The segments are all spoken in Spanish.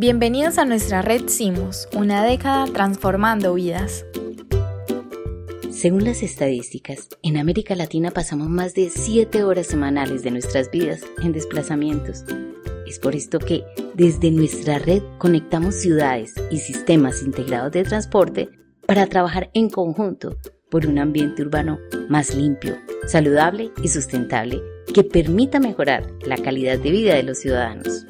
Bienvenidos a nuestra red Simos, una década transformando vidas. Según las estadísticas, en América Latina pasamos más de 7 horas semanales de nuestras vidas en desplazamientos. Es por esto que desde nuestra red conectamos ciudades y sistemas integrados de transporte para trabajar en conjunto por un ambiente urbano más limpio, saludable y sustentable que permita mejorar la calidad de vida de los ciudadanos.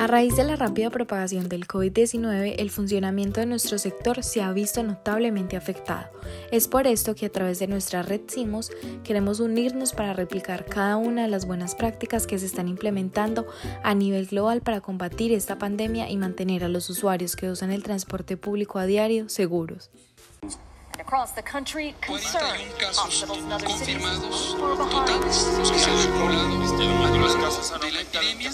A raíz de la rápida propagación del COVID-19, el funcionamiento de nuestro sector se ha visto notablemente afectado. Es por esto que a través de nuestra red CIMOS queremos unirnos para replicar cada una de las buenas prácticas que se están implementando a nivel global para combatir esta pandemia y mantener a los usuarios que usan el transporte público a diario seguros. Confirmados totales, los que se han acumulado de la epidemia.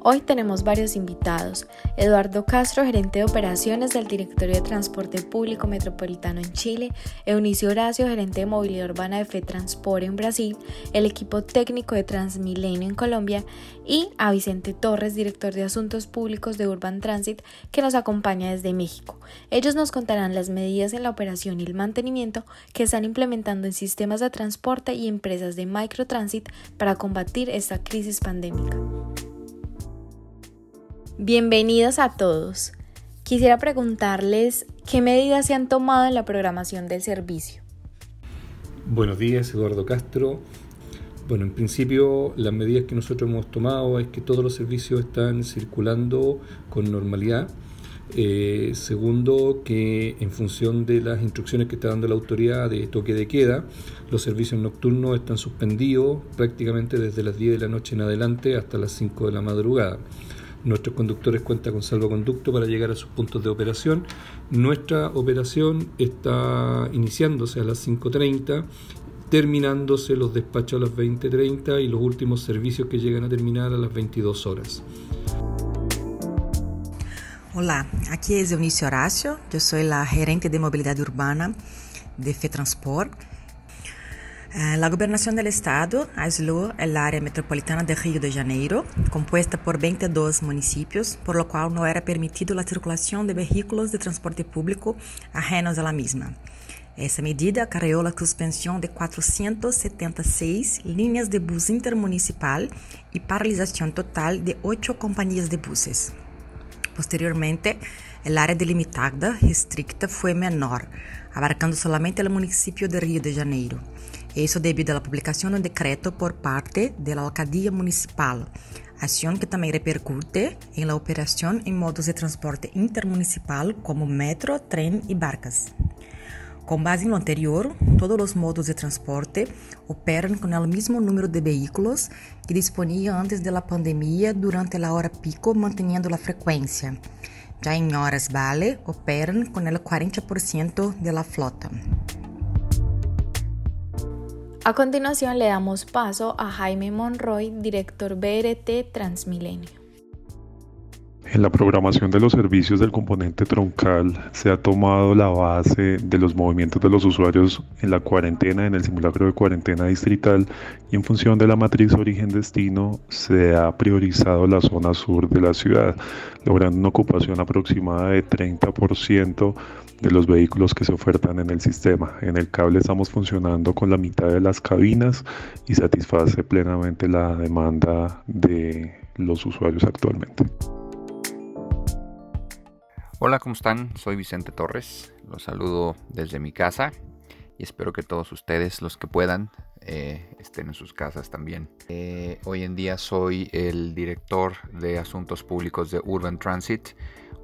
Hoy tenemos varios invitados. Eduardo Castro, gerente de operaciones del Directorio de Transporte Público Metropolitano en Chile, Eunicio Horacio, gerente de movilidad urbana de FETransport en Brasil, el equipo técnico de Transmilenio en Colombia y a Vicente Torres, director de Asuntos Públicos de Urban Transit, que nos acompaña desde México. Ellos nos contarán las medidas en la operación y el mantenimiento que están implementando en sistemas de transporte y empresas de microtransit para combatir esta crisis pandémica. Bienvenidos a todos. Quisiera preguntarles qué medidas se han tomado en la programación del servicio. Buenos días, Eduardo Castro. Bueno, en principio las medidas que nosotros hemos tomado es que todos los servicios están circulando con normalidad. Eh, segundo, que en función de las instrucciones que está dando la autoridad de toque de queda, los servicios nocturnos están suspendidos prácticamente desde las 10 de la noche en adelante hasta las 5 de la madrugada. Nuestros conductores cuentan con salvoconducto para llegar a sus puntos de operación. Nuestra operación está iniciándose a las 5.30 terminándose los despachos a las 20.30 y los últimos servicios que llegan a terminar a las 22 horas. Hola, aquí es Eunice Horacio, yo soy la gerente de movilidad urbana de FETransport la gobernación del estado aisló el área metropolitana de Río de Janeiro, compuesta por 22 municipios, por lo cual no era permitido la circulación de vehículos de transporte público ajenos a la misma. Essa medida acarreou a suspensão de 476 linhas de bus intermunicipal e paralisação total de oito companhias de buses. Posteriormente, a área delimitada restricta foi menor, abarcando solamente o município de Rio de Janeiro. Isso devido à publicação de um decreto por parte da alcaldia municipal, ação que também repercute em la operação em modos de transporte intermunicipal como metro, trem e barcas. Com base no anterior, todos os modos de transporte operam com o mesmo número de veículos que disponían antes da pandemia durante a hora pico, mantendo a frequência. Já em horas vale, operam com el 40% da flota. A continuación le damos paso a Jaime Monroy, director BRT Transmilenio. En la programación de los servicios del componente troncal se ha tomado la base de los movimientos de los usuarios en la cuarentena, en el simulacro de cuarentena distrital y en función de la matriz origen-destino se ha priorizado la zona sur de la ciudad, logrando una ocupación aproximada de 30% de los vehículos que se ofertan en el sistema. En el cable estamos funcionando con la mitad de las cabinas y satisface plenamente la demanda de los usuarios actualmente. Hola, ¿cómo están? Soy Vicente Torres. Los saludo desde mi casa y espero que todos ustedes, los que puedan, eh, estén en sus casas también. Eh, hoy en día soy el director de asuntos públicos de Urban Transit,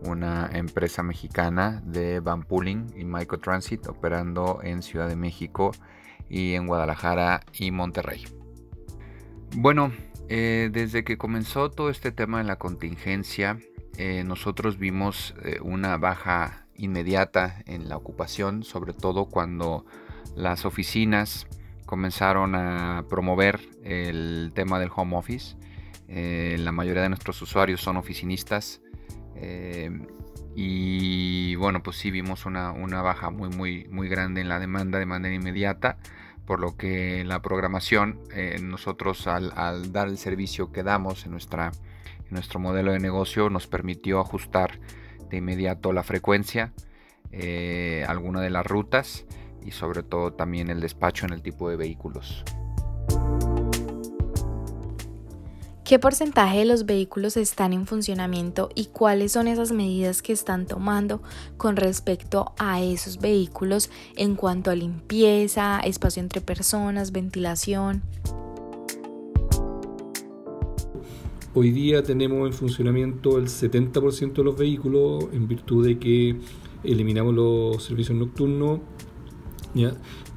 una empresa mexicana de van pooling y microtransit operando en Ciudad de México y en Guadalajara y Monterrey. Bueno, eh, desde que comenzó todo este tema de la contingencia, nosotros vimos una baja inmediata en la ocupación, sobre todo cuando las oficinas comenzaron a promover el tema del home office. Eh, la mayoría de nuestros usuarios son oficinistas y bueno, pues sí vimos una, baja muy, muy, muy grande en la demanda de manera inmediata, por lo que la programación, eh, nosotros al, dar el servicio que damos en, nuestra, en nuestro modelo de negocio, nos permitió ajustar de inmediato la frecuencia, eh, alguna de las rutas y sobre todo también el despacho en el tipo de vehículos. ¿Qué porcentaje de los vehículos están en funcionamiento y cuáles son esas medidas que están tomando con respecto a esos vehículos en cuanto a limpieza, espacio entre personas, ventilación? Hoy día tenemos en funcionamiento el 70% de los vehículos en virtud de que eliminamos los servicios nocturnos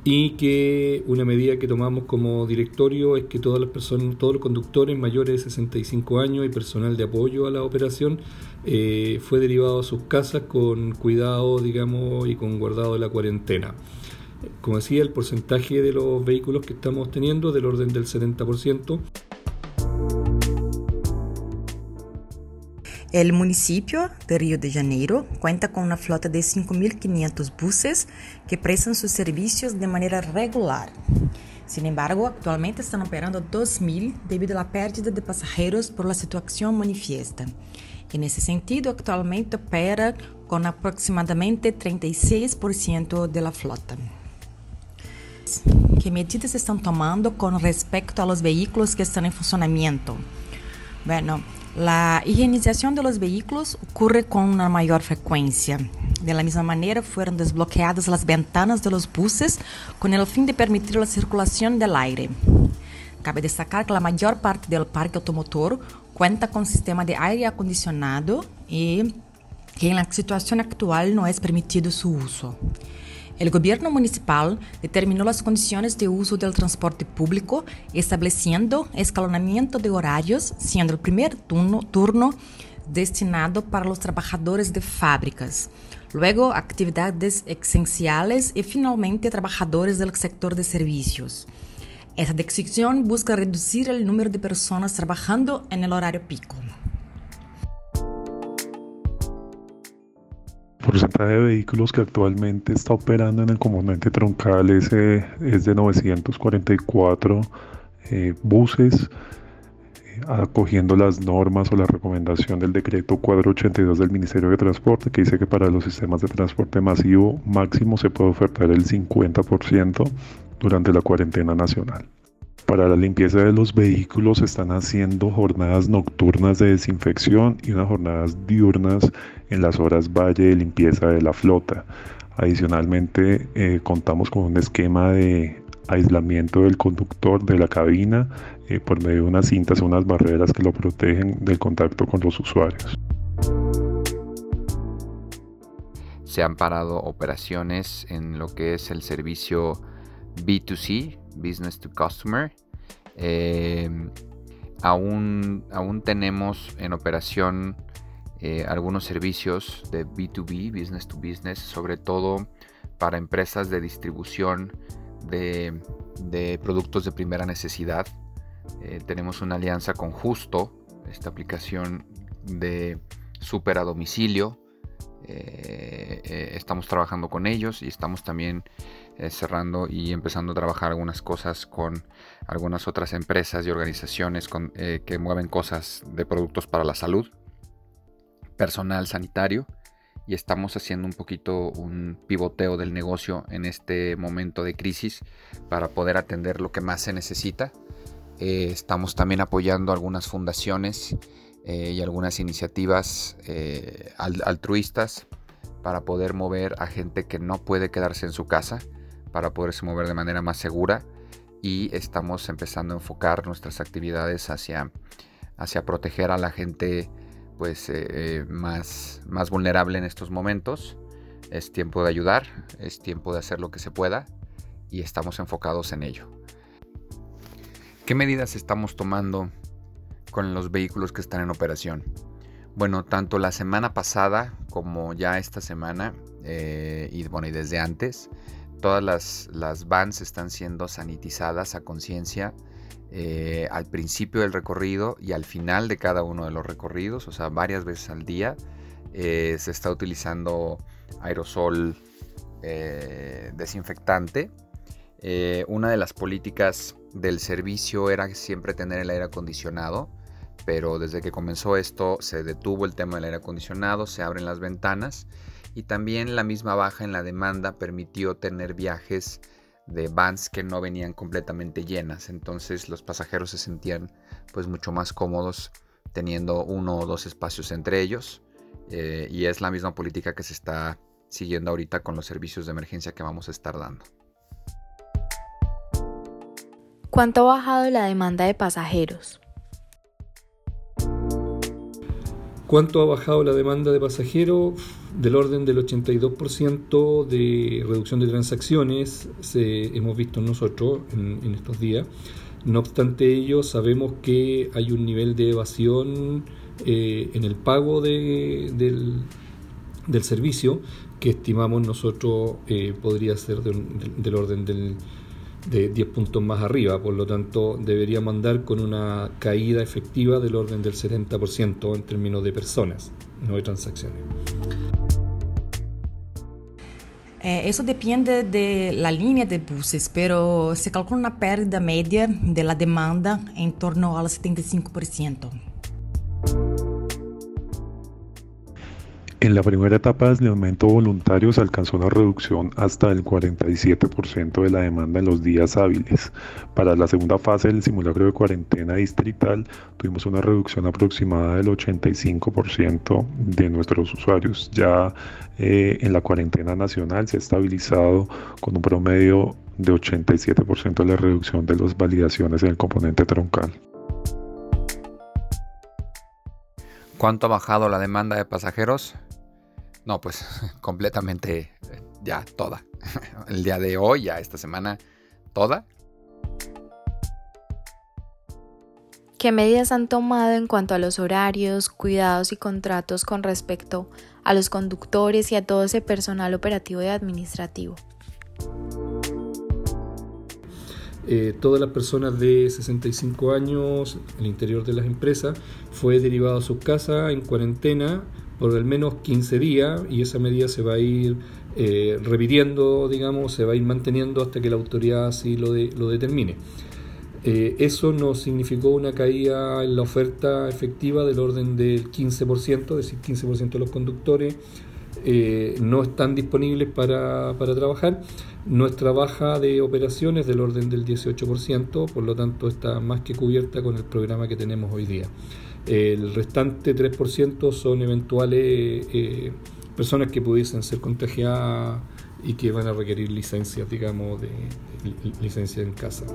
y que una medida que tomamos como directorio es que todas las personas, todos los conductores mayores de 65 años y personal de apoyo a la operación eh, fue derivado a sus casas con cuidado, digamos, y con guardado de la cuarentena. Como decía, el porcentaje de los vehículos que estamos teniendo del orden del 70%. El municipio de Río de Janeiro cuenta con una flota de 5.500 buses que prestan sus servicios de manera regular. Sin embargo, actualmente están operando 2.000 debido a la pérdida de pasajeros por la situación manifiesta. En ese sentido, actualmente opera con aproximadamente 36% de la flota. ¿Qué medidas están tomando con respecto a los vehículos que están en funcionamiento? Bueno, La higienización de los vehículos ocurre con una mayor frecuencia. De la misma manera, fueron desbloqueadas las ventanas de los buses con el fin de permitir la circulación del aire. Cabe destacar que la mayor parte del parque automotor cuenta con sistema de aire acondicionado y que en la situación actual no es permitido su uso. El gobierno municipal determinó las condiciones de uso del transporte público, estableciendo escalonamiento de horarios, siendo el primer turno, destinado para los trabajadores de fábricas, luego actividades esenciales y finalmente trabajadores del sector de servicios. Esta decisión busca reducir el número de personas trabajando en el horario pico. Porcentaje de vehículos que actualmente está operando en el componente troncal es, es de 944 eh, buses, eh, acogiendo las normas o la recomendación del decreto 482 del Ministerio de Transporte, que dice que para los sistemas de transporte masivo máximo se puede ofertar el 50% durante la cuarentena nacional. Para la limpieza de los vehículos están haciendo jornadas nocturnas de desinfección y unas jornadas diurnas en las horas valle de limpieza de la flota. Adicionalmente, eh, contamos con un esquema de aislamiento del conductor de la cabina eh, por medio de unas cintas o unas barreras que lo protegen del contacto con los usuarios. Se han parado operaciones en lo que es el servicio B2C, Business to Customer. Em, aún, aún tenemos en operación eh, algunos servicios de B2B, Business to Business, sobre todo para empresas de distribución de, productos de primera necesidad. Eh, tenemos una alianza con Justo, esta aplicación de super a domicilio. Eh, estamos trabajando con ellos y estamos también eh, cerrando y empezando a trabajar algunas cosas con algunas otras empresas y organizaciones eh, que mueven cosas de productos para la salud, personal sanitario y estamos haciendo un poquito un pivoteo del negocio en este momento de crisis para poder atender lo que más se necesita. Eh, estamos también apoyando algunas fundaciones y algunas iniciativas altruistas para poder mover a gente que no puede quedarse en su casa para poderse mover de manera más segura y estamos empezando a enfocar nuestras actividades hacia, hacia proteger a la gente pues eh, eh, más, más vulnerable en estos momentos. Es tiempo de ayudar, es tiempo de hacer lo que se pueda y estamos enfocados en ello. ¿Qué medidas estamos tomando con los vehículos que están en operación? Bueno, tanto la semana pasada como ya esta semana eh, y bueno y desde antes Todas las, las vans están siendo sanitizadas a conciencia eh, al principio del recorrido y al final de cada uno de los recorridos, o sea, varias veces al día. Eh, se está utilizando aerosol eh, desinfectante una de las políticas del servicio era siempre tener el aire acondicionado, pero desde que comenzó esto se detuvo el tema del aire acondicionado, se abren las ventanas y también la misma baja en la demanda permitió tener viajes de vans que no venían completamente llenas, entonces los pasajeros se sentían pues mucho más cómodos teniendo uno o dos espacios entre ellos eh, y es la misma política que se está siguiendo ahorita con los servicios de emergencia que vamos a estar dando. ¿Cuánto ha bajado la demanda de pasajeros? ¿Cuánto ha bajado la demanda de pasajeros? Del orden del 82% de reducción de transacciones se, hemos visto nosotros en, estos días. No obstante ello, sabemos que hay un nivel de evasión eh, en el pago del, servicio que estimamos nosotros eh, podría ser del orden del de 10 puntos más arriba, por lo tanto deberíamos andar con una caída efectiva del orden del 70% en términos de personas, no de transacciones. Eh, eso depende de la línea de buses, pero se calcula una pérdida media de la demanda en torno al 75%. En la primera etapa de aislamiento voluntario se alcanzó una reducción hasta el 47% de la demanda en los días hábiles. Para la segunda fase del simulacro de cuarentena distrital tuvimos una reducción aproximada del 85% de nuestros usuarios. Ya eh, en la cuarentena nacional se ha estabilizado con un promedio de 87% de la reducción de las validaciones en el componente troncal. ¿Cuánto ha bajado la demanda de pasajeros? No, pues completamente ya toda. El día de hoy, ya esta semana, toda. ¿Qué medidas han tomado en cuanto a los horarios, cuidados y contratos con respecto a los conductores y a todo ese personal operativo y administrativo? Eh, todas las personas de 65 años en el interior de las empresas fue derivado a sus casas en cuarentena por al menos 15 días y esa medida se va a ir eh, repitiendo, digamos, se va a ir manteniendo hasta que la autoridad así lo, lo determine. Eh, eso nos significó una caída en la oferta efectiva del orden del 15%, es decir, 15% de los conductores eh, no están disponibles para, para, trabajar. Nuestra baja de operaciones del orden del 18%, por lo tanto está más que cubierta con el programa que tenemos hoy día. El restante 3% son eventuales eh, personas que pudiesen ser contagiadas y que van a requerir licencias, digamos, de, licencia en casa.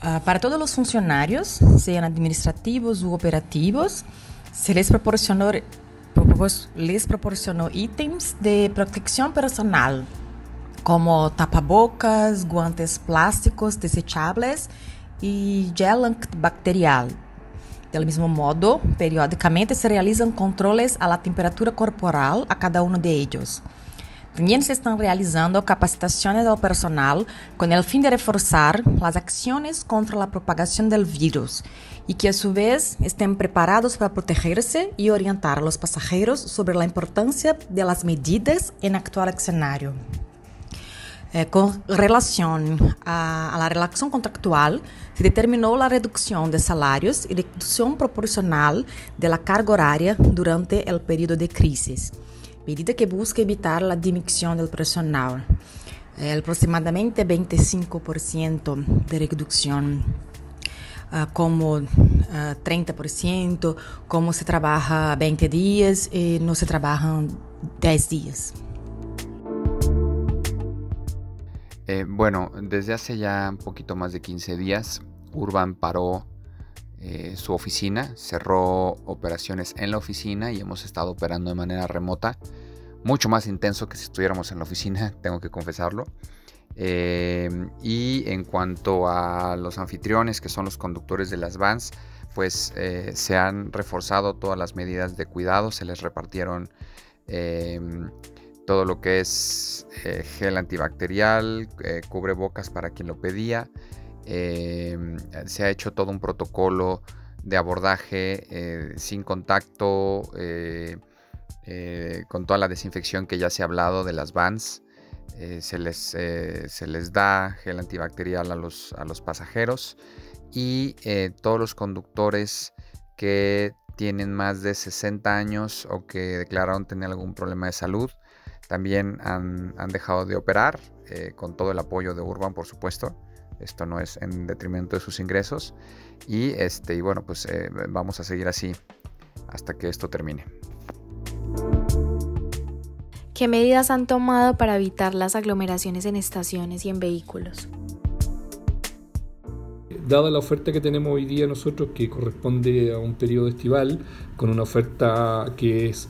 Uh, para todos los funcionarios, sean administrativos u operativos, se les proporcionó, les proporcionó ítems de protección personal, como tapabocas, guantes plásticos desechables e gel antibacterial. Del mismo modo, periódicamente se realizan controles a la temperatura corporal a cada uno de. También se están realizando capacitaciones al personal con el fin de reforzar las acciones contra la propagación del virus y que a su vez estén preparados para protegerse y orientar a los pasajeros sobre la importancia de las medidas en actual escenario. Eh, con relación a, a, la relación contractual, se determinou a redução de salários e redução proporcional da carga horária durante o período de crise, medida que busca evitar a demissão do personal. É, aproximadamente 25% de redução Uh, como uh, 30%, como se trabalha 20 dias e não se trabalham 10 dias. Eh, bueno, desde hace ya un poquito más de 15 días, Urban paró eh, su oficina, cerró operaciones en la oficina y hemos estado operando de manera remota, mucho más intenso que si estuviéramos en la oficina, tengo que confesarlo. Eh, y en cuanto a los anfitriones, que son los conductores de las vans, pues se han reforzado todas las medidas de cuidado, se les repartieron todo lo que es eh, gel antibacterial, eh, cubrebocas para quien lo pedía. Em, se ha hecho todo un protocolo de abordaje eh, sin contacto, con toda la desinfección que ya se ha hablado de las vans. eh, se, les, se, les, da gel antibacterial a los, a los pasajeros y todos los conductores que tienen más de 60 años o que declararon tener algún problema de salud también han, han dejado de operar con todo el apoyo de Urban por supuesto esto no es en detrimento de sus ingresos y este y bueno pues vamos a seguir así hasta que esto termine. ¿Qué medidas han tomado para evitar las aglomeraciones en estaciones y en vehículos? Dada la oferta que tenemos hoy día nosotros, que corresponde a un periodo estival, con una oferta que es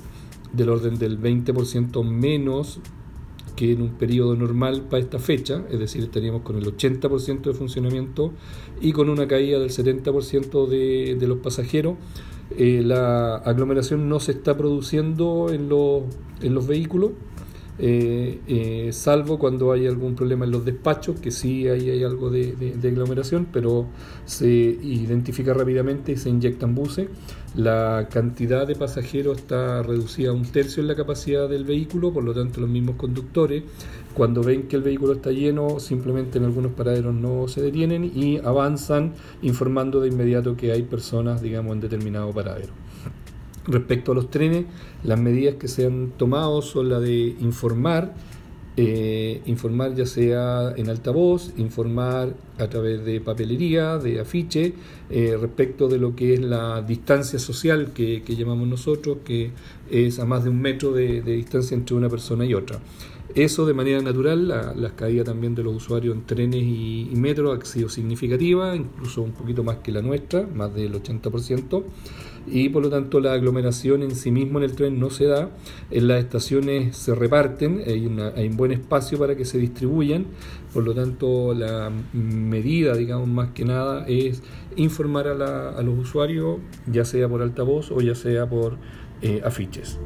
del orden del 20% menos que en un periodo normal para esta fecha, es decir, estaríamos con el 80% de funcionamiento y con una caída del 70% de, de los pasajeros, eh, la aglomeración no se está produciendo en los, en los vehículos, eh, eh, salvo cuando hay algún problema en los despachos, que sí hay, algo de, de, aglomeración, pero se identifica rápidamente y se inyectan buses. La cantidad de pasajeros está reducida a un tercio en la capacidad del vehículo, por lo tanto los mismos conductores, cuando ven que el vehículo está lleno, simplemente en algunos paraderos no se detienen y avanzan informando de inmediato que hay personas, digamos, en determinado paradero. Respecto a los trenes, las medidas que se han tomado son las de informar, eh, informar ya sea en altavoz, informar a través de papelería, de afiche, eh, respecto de lo que es la distancia social que, llamamos nosotros, que es a más de un metro de, distancia entre una persona y otra. Eso de manera natural, la, la caída también de los usuarios en trenes y, y metro ha sido significativa, incluso un poquito más que la nuestra, más del 80% y por lo tanto la aglomeración en sí mismo en el tren no se da, en las estaciones se reparten, hay, un buen espacio para que se distribuyan, por lo tanto la medida, digamos, más que nada es informar a, los usuarios, ya sea por altavoz o ya sea por eh, afiches.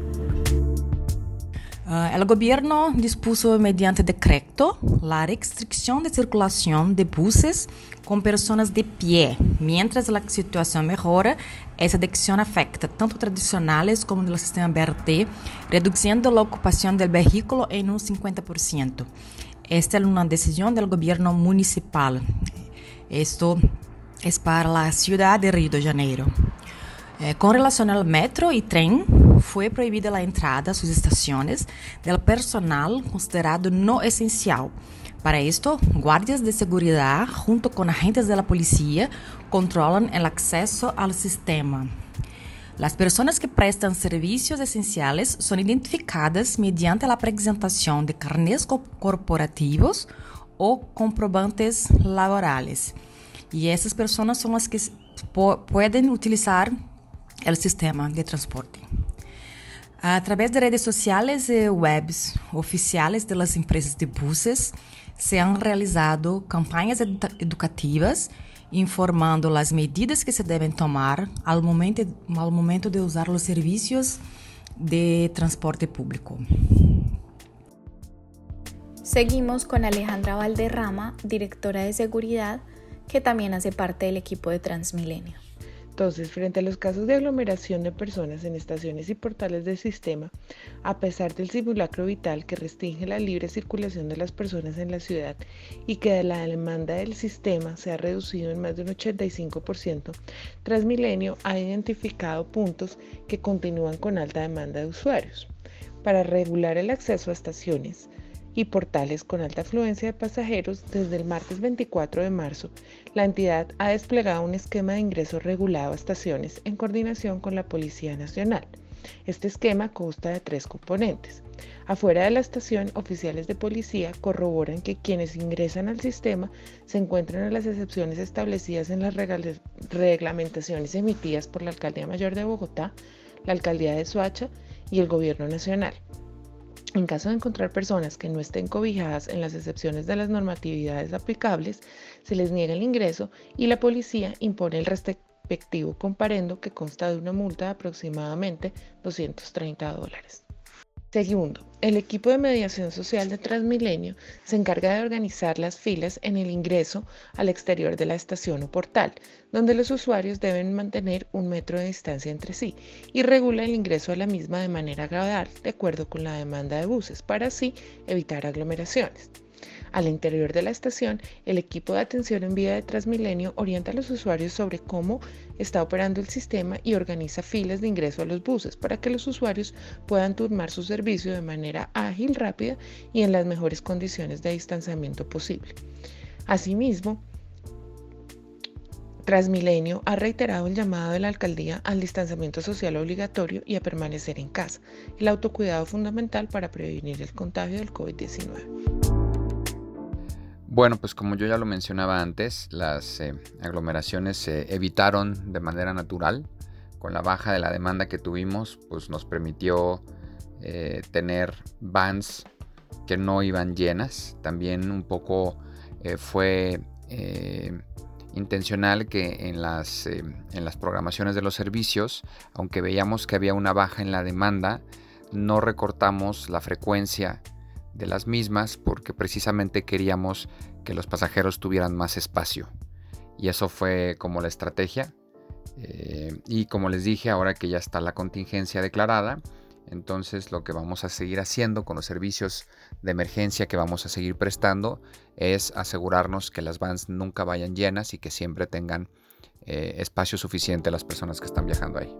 Uh, el gobierno dispuso mediante decreto la restricción de circulación de buses con personas de pie. Mientras la situación mejora, esa decisión afecta tanto tradicionales como el sistema BRT, reduciendo la ocupación del vehículo en un 50%. Esta es una decisión del gobierno municipal. Esto es para la ciudad de Río de Janeiro. Eh, con relación al metro y tren, fue prohibida la entrada a sus estaciones del personal considerado no esencial. Para esto, guardias de seguridad junto con agentes de la policía controlan el acceso al sistema. Las personas que prestan servicios esenciales son identificadas mediante la presentación de carnés corporativos o comprobantes laborales. Y esas personas son las que pueden utilizar el sistema de transporte. A través de redes sociales e webs oficiais das empresas de buses, se han realizado campanhas educativas informando as medidas que se devem tomar ao momento, ao momento de usar os serviços de transporte público. Seguimos con Alejandra Valderrama, directora de seguridad, que también hace parte del equipo de Transmilenio. Entonces, frente a los casos de aglomeración de personas en estaciones y portales del sistema, a pesar del simulacro vital que restringe la libre circulación de las personas en la ciudad y que la demanda del sistema se ha reducido en más de un 85%, Transmilenio ha identificado puntos que continúan con alta demanda de usuarios. Para regular el acceso a estaciones, y portales con alta afluencia de pasajeros, desde el martes 24 de marzo, la entidad ha desplegado un esquema de ingreso regulado a estaciones en coordinación con la Policía Nacional. Este esquema consta de tres componentes. Afuera de la estación, oficiales de policía corroboran que quienes ingresan al sistema se encuentran en las excepciones establecidas en las reglamentaciones emitidas por la Alcaldía Mayor de Bogotá, la Alcaldía de Soacha y el Gobierno Nacional. En caso de encontrar personas que no estén cobijadas en las excepciones de las normatividades aplicables, se les niega el ingreso y la policía impone el respectivo comparendo que consta de una multa de aproximadamente 230 dólares. Segundo, el equipo de mediación social de Transmilenio se encarga de organizar las filas en el ingreso al exterior de la estación o portal, donde los usuarios deben mantener un metro de distancia entre sí y regula el ingreso a la misma de manera gradual, de acuerdo con la demanda de buses, para así evitar aglomeraciones. Al interior de la estación, el equipo de atención en vía de Transmilenio orienta a los usuarios sobre cómo está operando el sistema y organiza filas de ingreso a los buses para que los usuarios puedan turnar su servicio de manera ágil, rápida y en las mejores condiciones de distanciamiento posible. Asimismo, Transmilenio ha reiterado el llamado de la alcaldía al distanciamiento social obligatorio y a permanecer en casa, el autocuidado fundamental para prevenir el contagio del COVID-19. Bueno, pues como yo ya lo mencionaba antes, las eh, aglomeraciones se evitaron de manera natural. Con la baja de la demanda que tuvimos, pues nos permitió eh, tener vans que no iban llenas. También un poco eh, fue intencional que en las, en las programaciones de los servicios, aunque veíamos que había una baja en la demanda, no recortamos la frecuencia de las mismas porque precisamente queríamos que los pasajeros tuvieran más espacio. Y eso fue como la estrategia. Eh, y como les dije, ahora que ya está la contingencia declarada, entonces lo que vamos a seguir haciendo con los servicios de emergencia que vamos a seguir prestando es asegurarnos que las vans nunca vayan llenas y que siempre tengan eh, espacio suficiente las personas que están viajando ahí.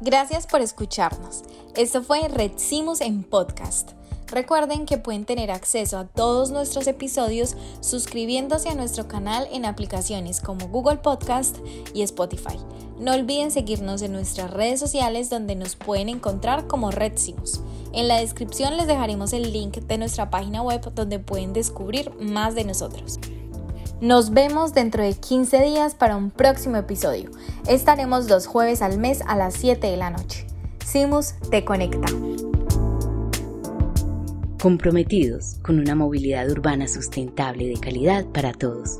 Gracias por escucharnos. Esto fue Red en podcast. Recuerden que pueden tener acceso a todos nuestros episodios suscribiéndose a nuestro canal en aplicaciones como Google Podcast y Spotify. No olviden seguirnos en nuestras redes sociales donde nos pueden encontrar como Redsimos. En la descripción les dejaremos el link de nuestra página web donde pueden descubrir más de nosotros. Nos vemos dentro de 15 días para un próximo episodio. Estaremos los jueves al mes a las 7 de la noche. Simus te conecta comprometidos con una movilidad urbana sustentable de calidad para todos.